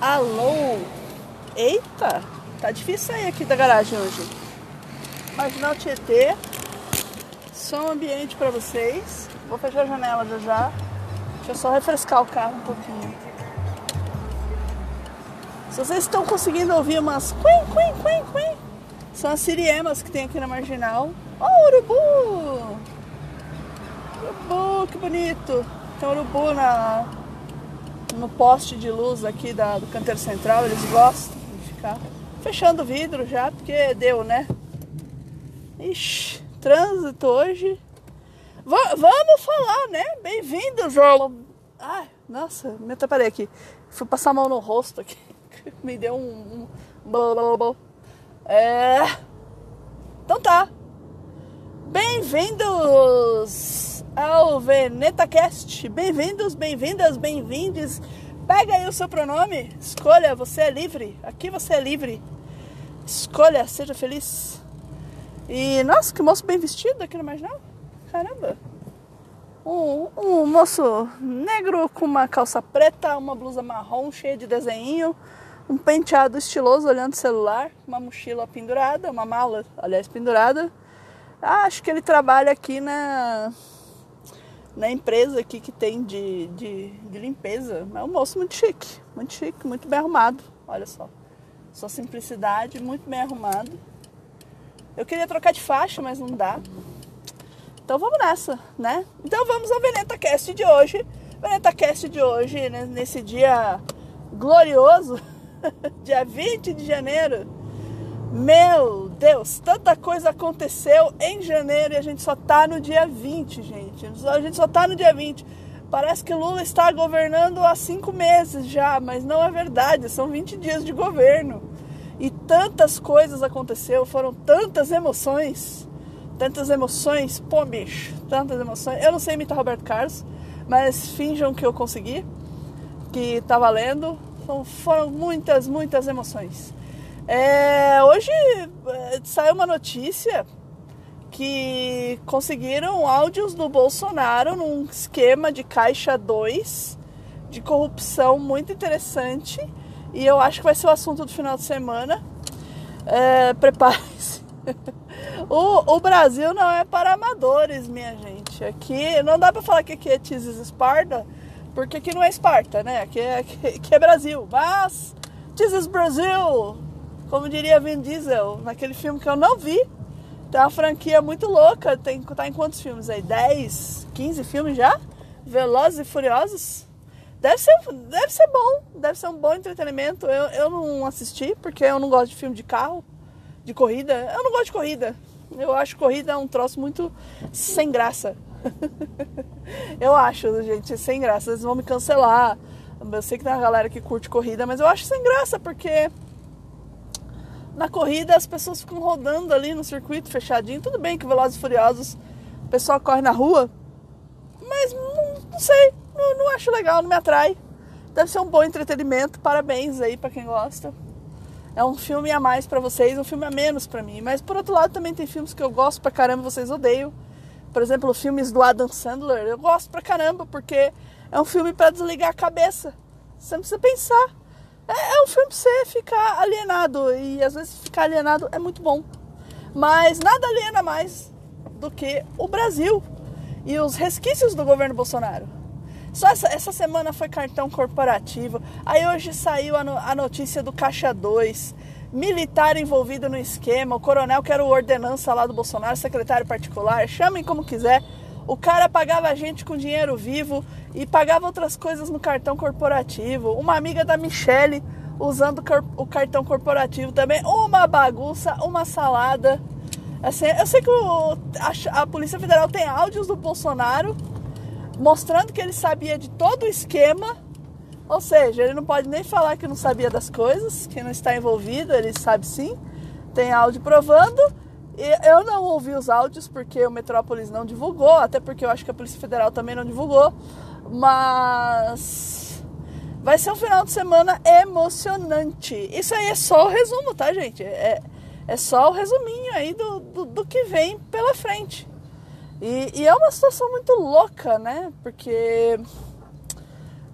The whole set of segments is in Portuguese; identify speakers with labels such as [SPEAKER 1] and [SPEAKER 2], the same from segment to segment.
[SPEAKER 1] Alô? Eita, tá difícil sair aqui da garagem hoje. Marginal Tietê. Som ambiente para vocês. Vou fechar a janela já já. Deixa eu só refrescar o carro um pouquinho. Se vocês estão conseguindo ouvir umas quim, quim, quim, quim, são as siriemas que tem aqui na marginal. Oh, urubu! Urubu, que bonito! Tem urubu na, no poste de luz aqui da, do canteiro central, eles gostam de ficar fechando o vidro já, porque deu, né? Ixi, trânsito hoje. V vamos falar, né? Bem-vindo, João. Ai, nossa, me atrapalhei aqui. Fui passar a mão no rosto aqui. Me deu um. um. É. Então tá. Bem-vindos ao VenetaCast. Bem-vindos, bem-vindas, bem-vindes. Pega aí o seu pronome, escolha, você é livre. Aqui você é livre. Escolha, seja feliz. E nossa, que moço bem vestido aqui no Marginal. Caramba. Um, um moço negro com uma calça preta, uma blusa marrom cheia de desenho, um penteado estiloso olhando o celular, uma mochila pendurada, uma mala, aliás, pendurada. Ah, acho que ele trabalha aqui na, na empresa aqui que tem de, de, de limpeza. É um moço muito chique, muito chique, muito bem arrumado. Olha só. Sua simplicidade, muito bem arrumado. Eu queria trocar de faixa, mas não dá. Então vamos nessa, né? Então vamos ao Veneta Cast de hoje. Veneta Cast de hoje, né, nesse dia glorioso, dia 20 de janeiro. Meu Deus, tanta coisa aconteceu em janeiro e a gente só tá no dia 20, gente. A gente só tá no dia 20. Parece que Lula está governando há cinco meses já, mas não é verdade, são 20 dias de governo. E tantas coisas aconteceram, foram tantas emoções, tantas emoções, pô bicho, tantas emoções. Eu não sei imitar Roberto Carlos, mas finjam que eu consegui, que tá valendo. Então, foram muitas, muitas emoções. É, hoje é, saiu uma notícia que conseguiram áudios do Bolsonaro num esquema de caixa 2 de corrupção muito interessante e eu acho que vai ser o assunto do final de semana. É, Prepare-se. o, o, Brasil não é para amadores, minha gente. Aqui não dá para falar que aqui é Tizes Esparta, porque aqui não é Esparta, né? Aqui é, aqui, aqui é Brasil. Mas Tizes Brasil, como diria Vin Diesel, naquele filme que eu não vi. Tem uma franquia muito louca. Tem, tá em quantos filmes aí? 10, 15 filmes já? Velozes e Furiosos? Deve ser, deve ser bom, deve ser um bom entretenimento. Eu, eu não assisti porque eu não gosto de filme de carro, de corrida. Eu não gosto de corrida. Eu acho corrida um troço muito sem graça. eu acho, gente, sem graça. Eles vão me cancelar. Eu sei que tem uma galera que curte corrida, mas eu acho sem graça porque na corrida as pessoas ficam rodando ali no circuito fechadinho. Tudo bem que Velozes e Furiosos o pessoal corre na rua, mas não, não sei não, não acho legal, não me atrai. Deve ser um bom entretenimento. Parabéns aí para quem gosta. É um filme a mais para vocês, um filme a menos para mim. Mas por outro lado também tem filmes que eu gosto pra caramba, vocês odeiam. Por exemplo, filmes do Adam Sandler, eu gosto pra caramba porque é um filme para desligar a cabeça. Você não precisa pensar. É, é um filme pra você ficar alienado e às vezes ficar alienado é muito bom. Mas nada aliena mais do que o Brasil e os resquícios do governo Bolsonaro. Só essa, essa semana foi cartão corporativo. Aí hoje saiu a, no, a notícia do Caixa 2. Militar envolvido no esquema. O coronel que era o ordenança lá do Bolsonaro, secretário particular. Chamem como quiser. O cara pagava a gente com dinheiro vivo e pagava outras coisas no cartão corporativo. Uma amiga da Michelle usando o cartão corporativo também. Uma bagunça, uma salada. Assim, eu sei que o, a, a Polícia Federal tem áudios do Bolsonaro mostrando que ele sabia de todo o esquema. Ou seja, ele não pode nem falar que não sabia das coisas, que não está envolvido, ele sabe sim. Tem áudio provando. Eu não ouvi os áudios porque o Metrópolis não divulgou, até porque eu acho que a Polícia Federal também não divulgou. Mas vai ser um final de semana emocionante. Isso aí é só o resumo, tá, gente? É, é só o resuminho aí do, do, do que vem pela frente. E, e, é uma situação muito louca, né? Porque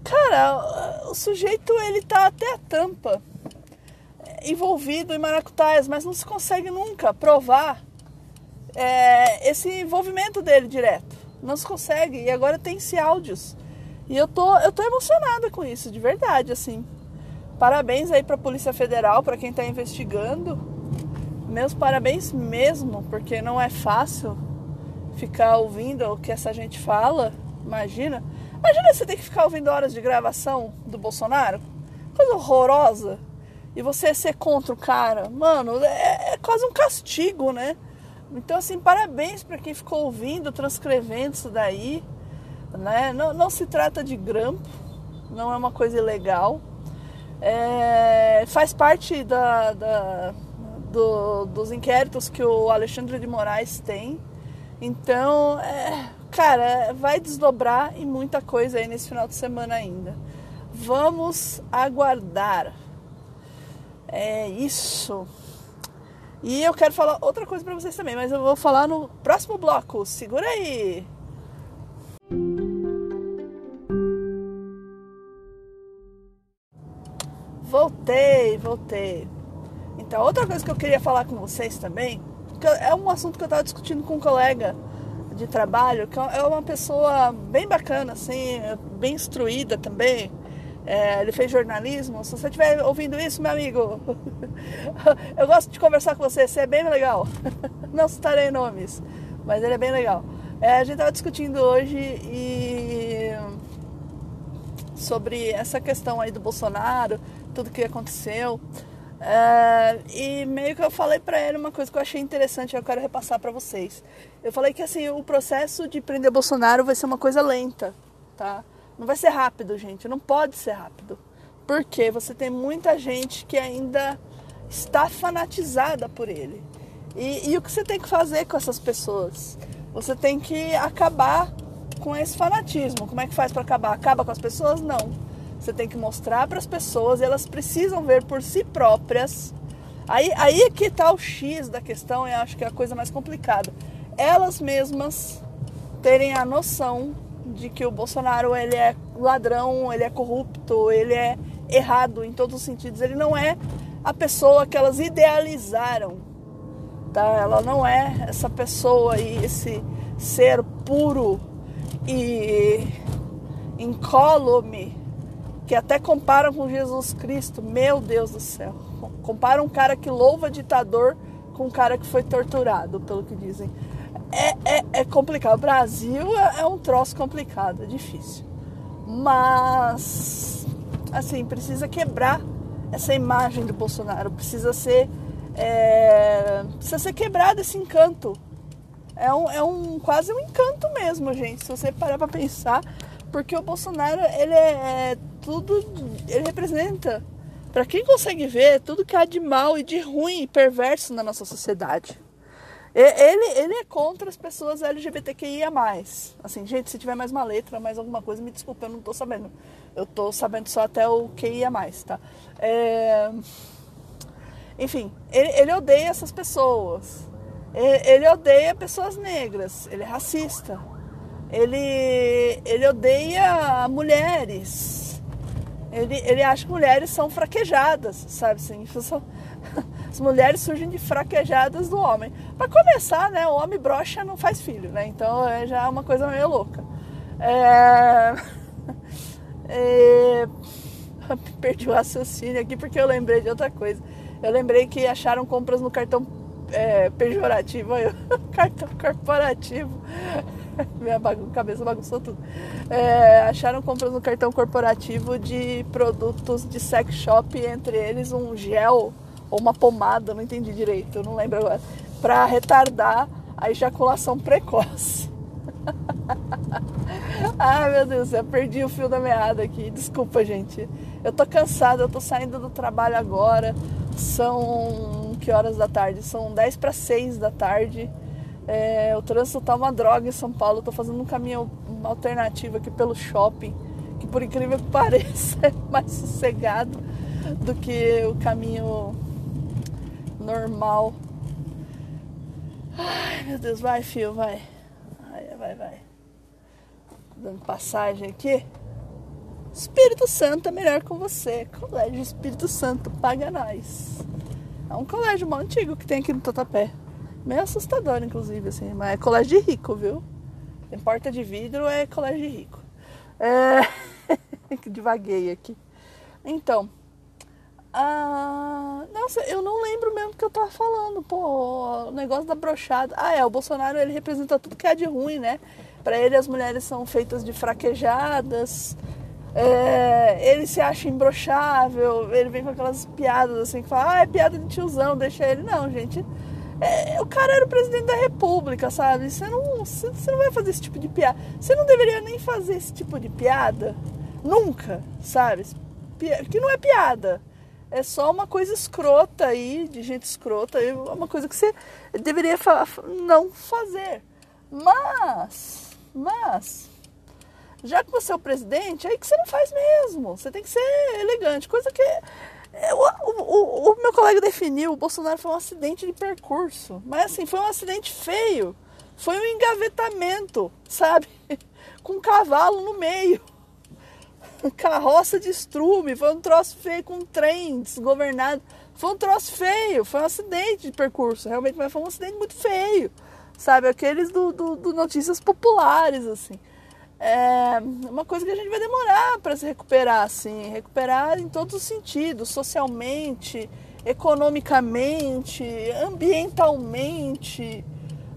[SPEAKER 1] Cara, o sujeito ele tá até a tampa envolvido em maracutaias, mas não se consegue nunca provar é, esse envolvimento dele direto. Não se consegue. E agora tem-se áudios. E eu tô, eu tô emocionada com isso, de verdade, assim. Parabéns aí pra Polícia Federal, para quem tá investigando. Meus parabéns mesmo, porque não é fácil ficar ouvindo o que essa gente fala. Imagina. Imagina você ter que ficar ouvindo horas de gravação do Bolsonaro. Coisa horrorosa. E você ser contra o cara. Mano, é, é quase um castigo, né? Então, assim, parabéns para quem ficou ouvindo, transcrevendo isso daí. Né? Não, não se trata de grampo, não é uma coisa ilegal. É, faz parte da, da do, dos inquéritos que o Alexandre de Moraes tem. Então, é, cara, vai desdobrar em muita coisa aí nesse final de semana ainda. Vamos aguardar. É isso. E eu quero falar outra coisa para vocês também, mas eu vou falar no próximo bloco. Segura aí. Voltei, voltei. Então, outra coisa que eu queria falar com vocês também, é um assunto que eu estava discutindo com um colega de trabalho, que é uma pessoa bem bacana, assim, bem instruída também. É, ele fez jornalismo. Se você estiver ouvindo isso, meu amigo, eu gosto de conversar com você, você é bem legal. Não citarei nomes, mas ele é bem legal. É, a gente estava discutindo hoje e sobre essa questão aí do Bolsonaro, tudo que aconteceu. É, e meio que eu falei para ele uma coisa que eu achei interessante, eu quero repassar para vocês. Eu falei que assim, o processo de prender Bolsonaro vai ser uma coisa lenta, tá? Não vai ser rápido, gente, não pode ser rápido. Porque você tem muita gente que ainda está fanatizada por ele. E, e o que você tem que fazer com essas pessoas? Você tem que acabar com esse fanatismo. Como é que faz para acabar? Acaba com as pessoas? Não você tem que mostrar para as pessoas, elas precisam ver por si próprias. Aí, aí é que está o X da questão, e acho que é a coisa mais complicada. Elas mesmas terem a noção de que o Bolsonaro ele é ladrão, ele é corrupto, ele é errado em todos os sentidos. Ele não é a pessoa que elas idealizaram. Tá? Ela não é essa pessoa e esse ser puro e incólume que até comparam com Jesus Cristo. Meu Deus do céu. Comparam um cara que louva ditador com um cara que foi torturado, pelo que dizem. É, é, é complicado. O Brasil é, é um troço complicado, é difícil. Mas, assim, precisa quebrar essa imagem do Bolsonaro. Precisa ser. É, precisa ser quebrado esse encanto. É um, é um quase um encanto mesmo, gente. Se você parar pra pensar, porque o Bolsonaro ele é, é tudo ele representa para quem consegue ver tudo que há de mal e de ruim e perverso na nossa sociedade. Ele, ele é contra as pessoas LGBTQIA+. Assim, gente, se tiver mais uma letra, mais alguma coisa, me desculpa, eu não tô sabendo. Eu tô sabendo só até o QIA+, tá? É... Enfim, ele, ele odeia essas pessoas. Ele, odeia pessoas negras. Ele é racista. Ele, ele odeia mulheres ele, ele acha que mulheres são fraquejadas, sabe assim? As mulheres surgem de fraquejadas do homem. Para começar, né? O homem brocha não faz filho, né? Então é já uma coisa meio louca. É... É... Perdi o raciocínio aqui porque eu lembrei de outra coisa. Eu lembrei que acharam compras no cartão é, pejorativo, cartão corporativo. Minha bagun cabeça bagunçou tudo. É, acharam compras no cartão corporativo de produtos de sex shop, entre eles um gel ou uma pomada, não entendi direito, não lembro agora, para retardar a ejaculação precoce. Ai meu Deus, eu perdi o fio da meada aqui. Desculpa, gente. Eu tô cansada, eu tô saindo do trabalho agora. São que horas da tarde? São 10 para 6 da tarde. É, o trânsito tá uma droga em São Paulo. Eu tô fazendo um caminho alternativo aqui pelo shopping, que por incrível que pareça é mais sossegado do que o caminho normal. Ai meu Deus, vai fio, vai. Vai, vai, vai. Dando passagem aqui. Espírito Santo é melhor com você. Colégio Espírito Santo, paga nós. É um colégio mal antigo que tem aqui no Totapé. Meio assustador, inclusive, assim. Mas é colégio de rico, viu? Tem porta de vidro, é colégio de rico. É... Devaguei aqui. Então, ah, nossa, eu não lembro mesmo o que eu tava falando. Pô, o negócio da brochada. Ah, é, o Bolsonaro ele representa tudo que é de ruim, né? Para ele as mulheres são feitas de fraquejadas. É, ele se acha imbrochável, ele vem com aquelas piadas assim que fala, ah, é piada de tiozão, deixa ele. Não, gente. É, o cara era o presidente da república, sabe? Você não, você, você não vai fazer esse tipo de piada. Você não deveria nem fazer esse tipo de piada. Nunca, sabe? Que não é piada. É só uma coisa escrota aí, de gente escrota, é uma coisa que você deveria não fazer. Mas, mas, já que você é o presidente, aí que você não faz mesmo. Você tem que ser elegante, coisa que é, o, o, o, meu colega definiu, o Bolsonaro foi um acidente de percurso. Mas assim, foi um acidente feio. Foi um engavetamento, sabe? Com um cavalo no meio. Carroça de estrume, foi um troço feio com um trem desgovernado. Foi um troço feio, foi um acidente de percurso, realmente, mas foi um acidente muito feio. Sabe? Aqueles do, do, do notícias populares, assim é uma coisa que a gente vai demorar para se recuperar, assim, recuperar em todos os sentidos, socialmente, economicamente, ambientalmente,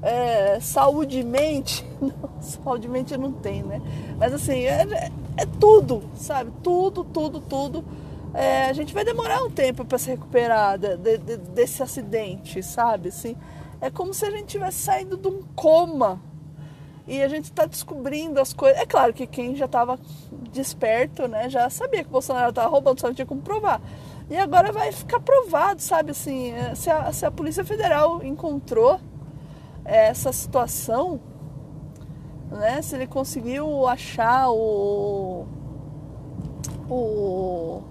[SPEAKER 1] é, saudemente. Não, saudemente não tem, né? Mas assim, é, é tudo, sabe? Tudo, tudo, tudo. É, a gente vai demorar um tempo para se recuperar de, de, de, desse acidente, sabe? Assim, é como se a gente tivesse saído de um coma e a gente está descobrindo as coisas. É claro que quem já estava desperto, né, já sabia que o Bolsonaro estava roubando, só não tinha como provar. E agora vai ficar provado, sabe, assim, é, se a, se a Polícia Federal encontrou essa situação, né, se ele conseguiu achar o, o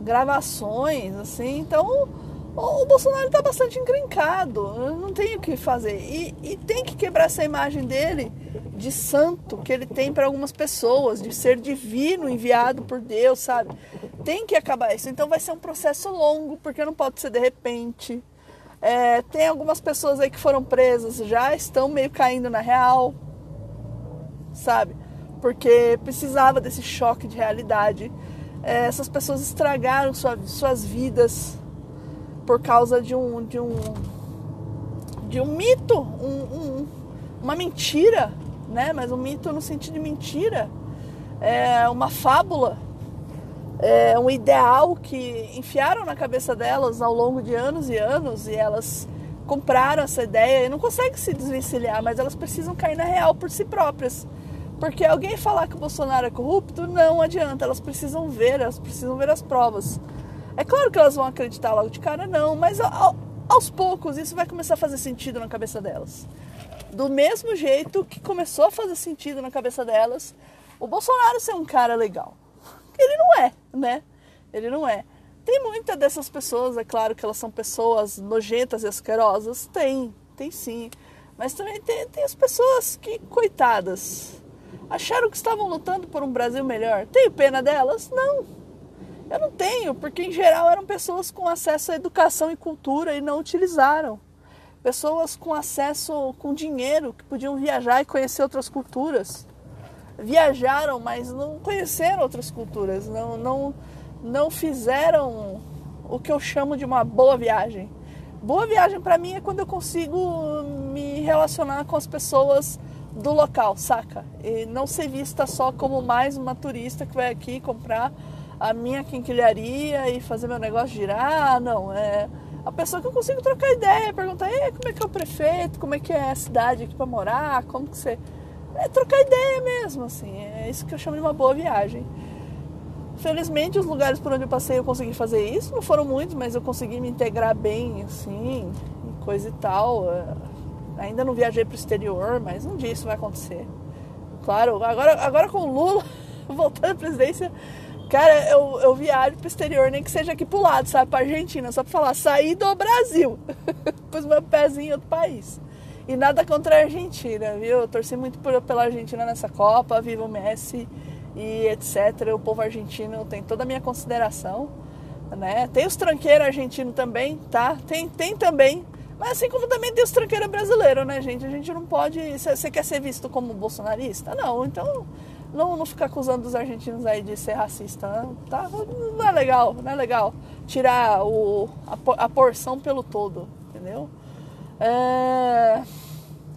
[SPEAKER 1] gravações, assim, então o Bolsonaro está bastante encrencado, não tem o que fazer. E, e, tem que quebrar essa imagem dele de santo que ele tem para algumas pessoas, de ser divino enviado por Deus, sabe? Tem que acabar isso. Então vai ser um processo longo, porque não pode ser de repente. É, tem algumas pessoas aí que foram presas, já estão meio caindo na real, sabe? Porque precisava desse choque de realidade. É, essas pessoas estragaram sua, suas vidas por causa de um de um de um mito, um, um, uma mentira, né? Mas um mito no sentido de mentira, é uma fábula, é um ideal que enfiaram na cabeça delas ao longo de anos e anos e elas compraram essa ideia e não conseguem se desvencilhar, mas elas precisam cair na real por si próprias. Porque alguém falar que o Bolsonaro é corrupto, não adianta, elas precisam ver, elas precisam ver as provas. É claro que elas vão acreditar logo de cara, não, mas ao, aos poucos isso vai começar a fazer sentido na cabeça delas. Do mesmo jeito que começou a fazer sentido na cabeça delas o Bolsonaro ser um cara legal. Ele não é, né? Ele não é. Tem muitas dessas pessoas, é claro que elas são pessoas nojentas e asquerosas, tem, tem sim. Mas também tem, tem as pessoas que, coitadas, acharam que estavam lutando por um Brasil melhor. Tenho pena delas? Não eu não tenho, porque em geral eram pessoas com acesso à educação e cultura e não utilizaram. Pessoas com acesso com dinheiro, que podiam viajar e conhecer outras culturas. Viajaram, mas não conheceram outras culturas, não, não, não fizeram o que eu chamo de uma boa viagem. Boa viagem para mim é quando eu consigo me relacionar com as pessoas do local, saca? E não ser vista só como mais uma turista que vai aqui comprar a minha quinquilharia e fazer meu negócio girar, não. É a pessoa que eu consigo trocar ideia, perguntar, como é que é o prefeito, como é que é a cidade aqui para morar, como que você. É trocar ideia mesmo, assim. É isso que eu chamo de uma boa viagem. Felizmente, os lugares por onde eu passei eu consegui fazer isso. Não foram muitos, mas eu consegui me integrar bem, assim, coisa e tal. É, ainda não viajei para o exterior, mas um dia isso vai acontecer. Claro, agora, agora com o Lula voltando à presidência, Cara, eu, eu viajo pro exterior, nem que seja aqui pro lado, sabe? Pra Argentina, só pra falar, sair do Brasil. Pus meu pezinho em outro país. E nada contra a Argentina, viu? Eu torci muito por, pela Argentina nessa Copa, viva o Messi. e etc. O povo argentino tem toda a minha consideração, né? Tem os tranqueiros argentinos também, tá? Tem, tem também. Mas assim como também tem os tranqueiros brasileiros, né, gente? A gente não pode. Você quer ser visto como bolsonarista? Não, então não, não ficar acusando os argentinos aí de ser racista, tá? Não é legal, não é legal tirar o, a, a porção pelo todo, entendeu? É,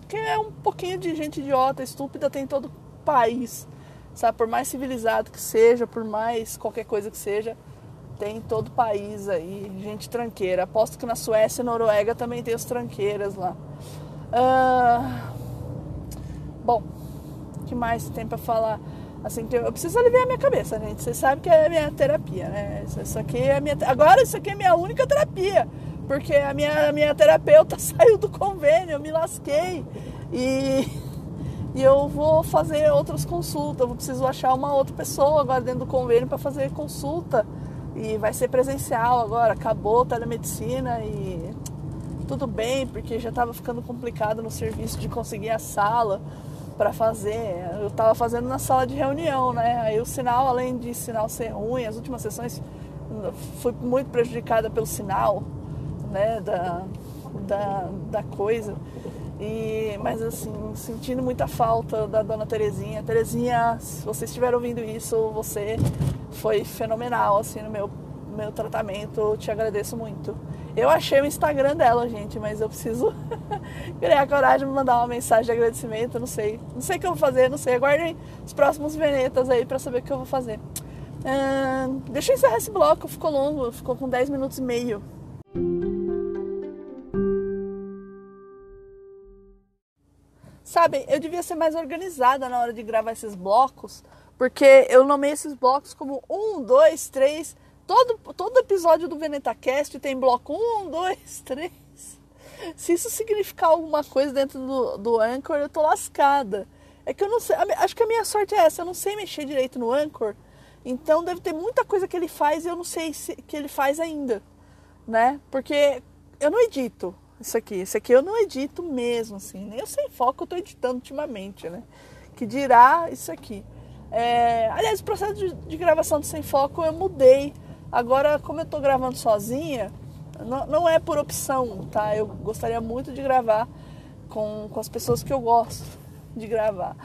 [SPEAKER 1] que é um pouquinho de gente idiota, estúpida, tem todo o país, sabe? Por mais civilizado que seja, por mais qualquer coisa que seja, tem todo o país aí, gente tranqueira. Aposto que na Suécia e Noruega também tem os tranqueiras lá. Uh, bom, o que mais tem para falar? Assim, eu preciso aliviar a minha cabeça, gente. Vocês sabem que é a minha terapia, né? Isso aqui é minha. Agora isso aqui é minha única terapia. Porque a minha, a minha terapeuta saiu do convênio, eu me lasquei. E, e eu vou fazer outras consultas. Eu preciso achar uma outra pessoa agora dentro do convênio para fazer consulta. E vai ser presencial agora. Acabou a telemedicina e tudo bem, porque já estava ficando complicado no serviço de conseguir a sala para fazer. Eu estava fazendo na sala de reunião, né? Aí o sinal, além de sinal ser ruim, as últimas sessões fui muito prejudicada pelo sinal, né? Da, da, da coisa. E, mas assim, sentindo muita falta da dona Terezinha. Terezinha, se você estiver ouvindo isso, você foi fenomenal assim no meu, meu tratamento. Eu te agradeço muito. Eu achei o Instagram dela, gente, mas eu preciso criar coragem de mandar uma mensagem de agradecimento. Não sei. Não sei o que eu vou fazer, não sei. Aguardem os próximos venetas aí para saber o que eu vou fazer. Uh, deixa eu encerrar esse bloco, ficou longo, ficou com 10 minutos e meio. Sabem, eu devia ser mais organizada na hora de gravar esses blocos, porque eu nomei esses blocos como um, dois, três Todo, todo episódio do VenetaCast tem bloco 1, 2, 3. Se isso significar alguma coisa dentro do, do Anchor, eu tô lascada. É que eu não sei. Acho que a minha sorte é essa. Eu não sei mexer direito no Anchor. Então deve ter muita coisa que ele faz e eu não sei se, que ele faz ainda. Né? Porque eu não edito isso aqui. Isso aqui eu não edito mesmo, assim. Nem eu sem foco eu tô editando ultimamente, né? Que dirá isso aqui. É, aliás, o processo de, de gravação do Sem Foco eu mudei Agora, como eu estou gravando sozinha, não, não, é por opção, tá? Eu gostaria muito de gravar com, com as pessoas que eu gosto de gravar.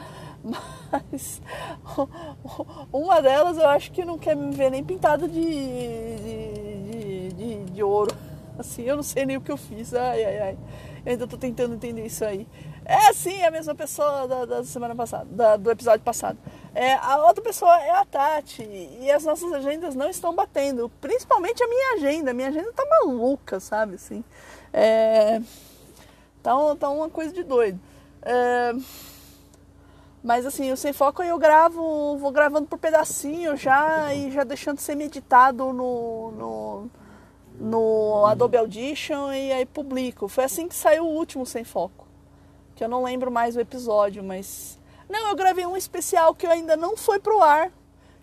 [SPEAKER 1] Mas uma delas eu acho que não quer me ver nem pintada de, de, de, de, de ouro. Assim, eu não sei nem o que eu fiz. Ai, ai, ai. Eu ainda estou tentando entender isso aí. É sim, a mesma pessoa da, da semana passada, da, do episódio passado. É, a outra pessoa é a Tati e as nossas agendas não estão batendo, principalmente a minha agenda. Minha agenda tá maluca, sabe? Assim, é, tá, tá uma coisa de doido. É, mas assim, o Sem Foco eu gravo, vou gravando por pedacinho já e já deixando ser meditado no, no, no Adobe Audition e aí publico. Foi assim que saiu o último Sem Foco. Que eu não lembro mais o episódio, mas não, eu gravei um especial que ainda não foi pro ar,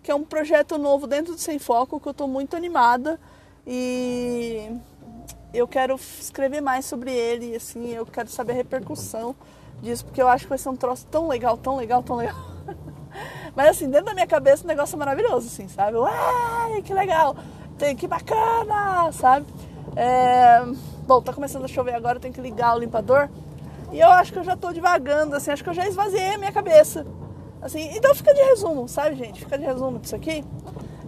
[SPEAKER 1] que é um projeto novo dentro do Sem Foco, que eu estou muito animada e eu quero escrever mais sobre ele, assim, eu quero saber a repercussão disso, porque eu acho que vai ser um troço tão legal, tão legal, tão legal. Mas assim, dentro da minha cabeça o negócio é maravilhoso, assim, sabe? Uai, que legal, tem que bacana, sabe? É... Bom, tá começando a chover agora, eu tenho que ligar o limpador. E eu acho que eu já tô devagando, assim, acho que eu já esvaziei a minha cabeça. Assim, então fica de resumo, sabe, gente? Fica de resumo disso aqui.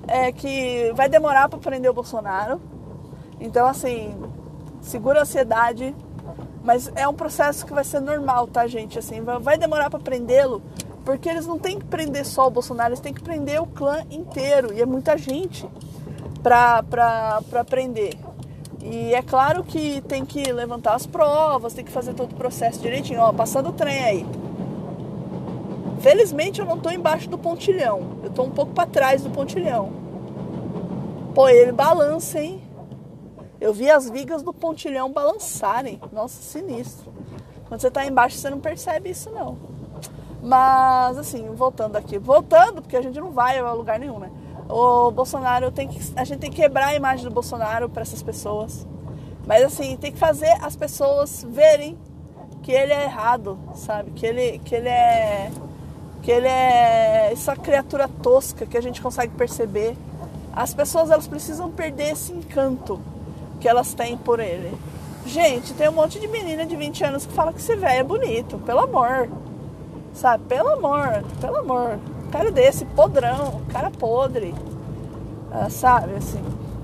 [SPEAKER 1] É que vai demorar para prender o Bolsonaro. Então, assim, segura a ansiedade. Mas é um processo que vai ser normal, tá, gente? Assim, vai demorar para prendê-lo, porque eles não têm que prender só o Bolsonaro, eles têm que prender o clã inteiro. E é muita gente pra, pra, pra prender. E é claro que tem que levantar as provas, tem que fazer todo o processo direitinho. Ó, passando o trem aí. Felizmente eu não estou embaixo do pontilhão. Eu estou um pouco para trás do pontilhão. Pô, ele balança, hein? Eu vi as vigas do pontilhão balançarem. Nossa, sinistro. Quando você está embaixo, você não percebe isso, não. Mas, assim, voltando aqui. Voltando, porque a gente não vai a lugar nenhum, né? O Bolsonaro tem que a gente tem que quebrar a imagem do Bolsonaro para essas pessoas. Mas assim, tem que fazer as pessoas verem que ele é errado, sabe? Que ele que ele é que ele é essa criatura tosca que a gente consegue perceber. As pessoas elas precisam perder esse encanto que elas têm por ele. Gente, tem um monte de menina de 20 anos que fala que esse velho é bonito, pelo amor. Sabe? Pelo amor, pelo amor. Cara desse, podrão, cara podre. Ah, sabe, assim,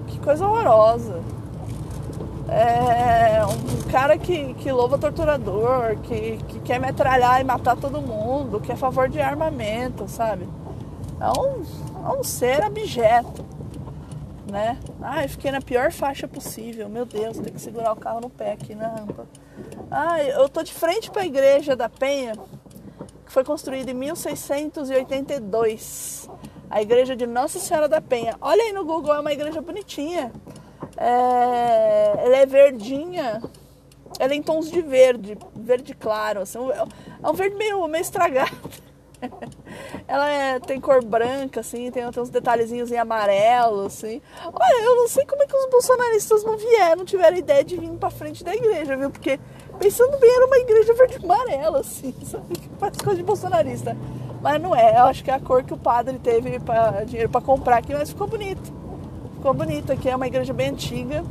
[SPEAKER 1] que coisa horrorosa. É um cara que, que louva torturador, que, que quer metralhar e matar todo mundo, que é a favor de armamento, sabe? É um, é um ser abjeto, né? Ai, fiquei na pior faixa possível. Meu Deus, tem que segurar o carro no pé aqui na rampa. Ai, eu tô de frente para a igreja da Penha, que foi construída em 1682. A igreja de Nossa Senhora da Penha. Olha aí no Google, é uma igreja bonitinha. É, ela é verdinha. Ela é em tons de verde, verde claro. Assim, é um verde meio, meio estragado. ela é, tem cor branca, assim, tem, tem uns detalhezinhos em amarelo, assim. Olha, eu não sei como é que os bolsonaristas não vieram, não tiveram ideia de vir pra frente da igreja, viu? Porque, pensando bem, era uma igreja verde amarela, assim, sabe? Parece coisa de bolsonarista. Mas não é, eu acho que é a cor que o padre teve pra, dinheiro para comprar aqui, mas ficou bonito. Ficou bonito aqui, é uma igreja bem antiga,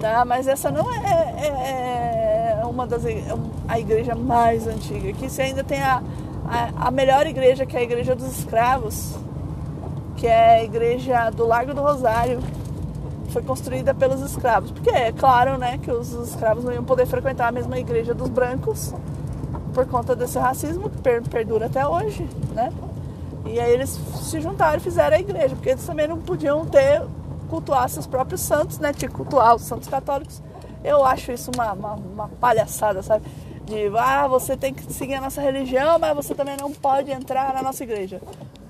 [SPEAKER 1] tá? Mas essa não é, é, é uma das a igreja mais antiga. Aqui você ainda tem a, a, a, melhor igreja, que é a igreja dos escravos, que é a igreja do Largo do Rosário. Foi construída pelos escravos. Porque é claro, né, que os escravos não iam poder frequentar a mesma igreja dos brancos por conta desse racismo que perdura até hoje, né? E aí eles se juntaram e fizeram a igreja, porque eles também não podiam ter cultuar seus próprios santos, né? Tinha cultuar os santos católicos. Eu acho isso uma, uma, uma, palhaçada, sabe? De, ah, você tem que seguir a nossa religião, mas você também não pode entrar na nossa igreja.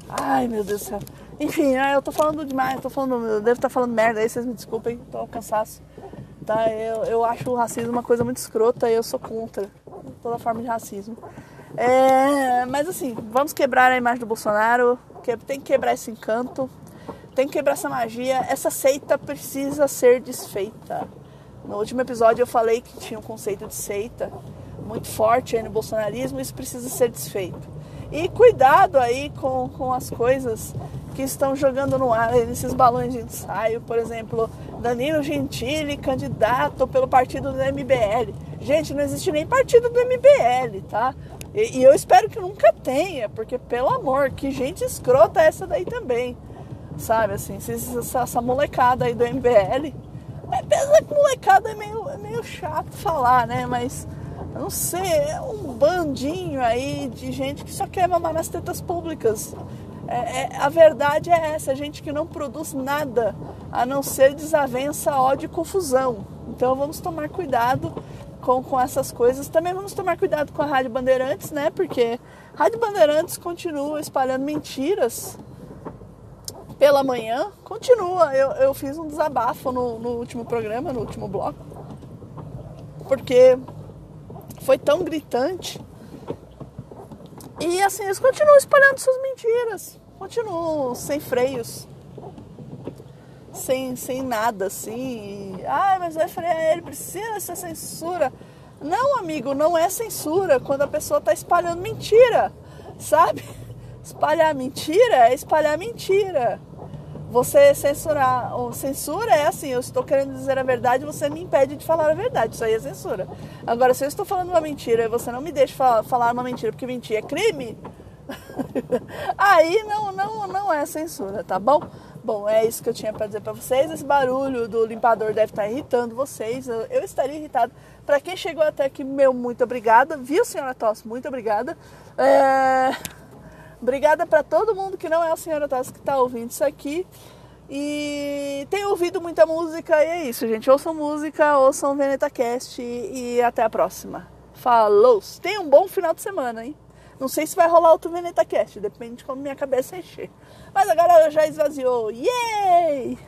[SPEAKER 1] Ai, meu Deus do céu. Enfim, né, eu tô falando demais, eu tô falando, eu devo estar falando merda aí, vocês me desculpem, tô ao cansaço. Tá? Eu, eu acho o racismo uma coisa muito escrota e eu sou contra toda forma de racismo. É, mas assim, vamos quebrar a imagem do Bolsonaro, que tem que quebrar esse encanto, tem que quebrar essa magia. Essa seita precisa ser desfeita. No último episódio eu falei que tinha um conceito de seita muito forte aí no bolsonarismo, isso precisa ser desfeito. E cuidado aí com, com as coisas que estão jogando no ar, esses balões de ensaio, por exemplo, Danilo Gentili, candidato pelo partido do MBL. Gente, não existe nem partido do MBL, tá? E, e eu espero que nunca tenha, porque pelo amor, que gente escrota é essa daí também sabe? Assim, essa, essa molecada aí do MBL. Apesar que molecada é meio, é meio chato falar, né? Mas, eu não sei, é um bandinho aí de gente que só quer mamar nas tetas públicas. É, é, a verdade é essa, gente que não produz nada a não ser desavença, ódio e confusão. Então vamos tomar cuidado com, com essas coisas. Também vamos tomar cuidado com a Rádio Bandeirantes, né? Porque a Rádio Bandeirantes continua espalhando mentiras pela manhã, continua. Eu, eu fiz um desabafo no, no último programa, no último bloco, porque foi tão gritante. E assim, eles continuam espalhando suas mentiras, continuam sem freios, sem, sem nada assim. Ah, mas vai frear ele, precisa ser censura. Não, amigo, não é censura quando a pessoa está espalhando mentira, sabe? Espalhar mentira é espalhar mentira. Você censurar, censura é assim, eu estou querendo dizer a verdade, você me impede de falar a verdade. Isso aí é censura. Agora, se eu estou falando uma mentira e você não me deixa falar, falar uma mentira porque mentir é crime, aí não, não, não é censura, tá bom? Bom, é isso que eu tinha para dizer para vocês. Esse barulho do limpador deve estar irritando vocês. Eu, eu estaria irritado. Para quem chegou até aqui, meu muito obrigada. Viu, senhora Tosse? Muito obrigada. É... Obrigada para todo mundo que não é a senhora Tassi que está ouvindo isso aqui. E tem ouvido muita música e é isso, gente. Ouçam música, ouçam Veneta Cast e, e até a próxima. Falou! Tenha um bom final de semana, hein? Não sei se vai rolar outro Veneta Cast, depende de como minha cabeça encher. Mas agora já esvaziou. Yay!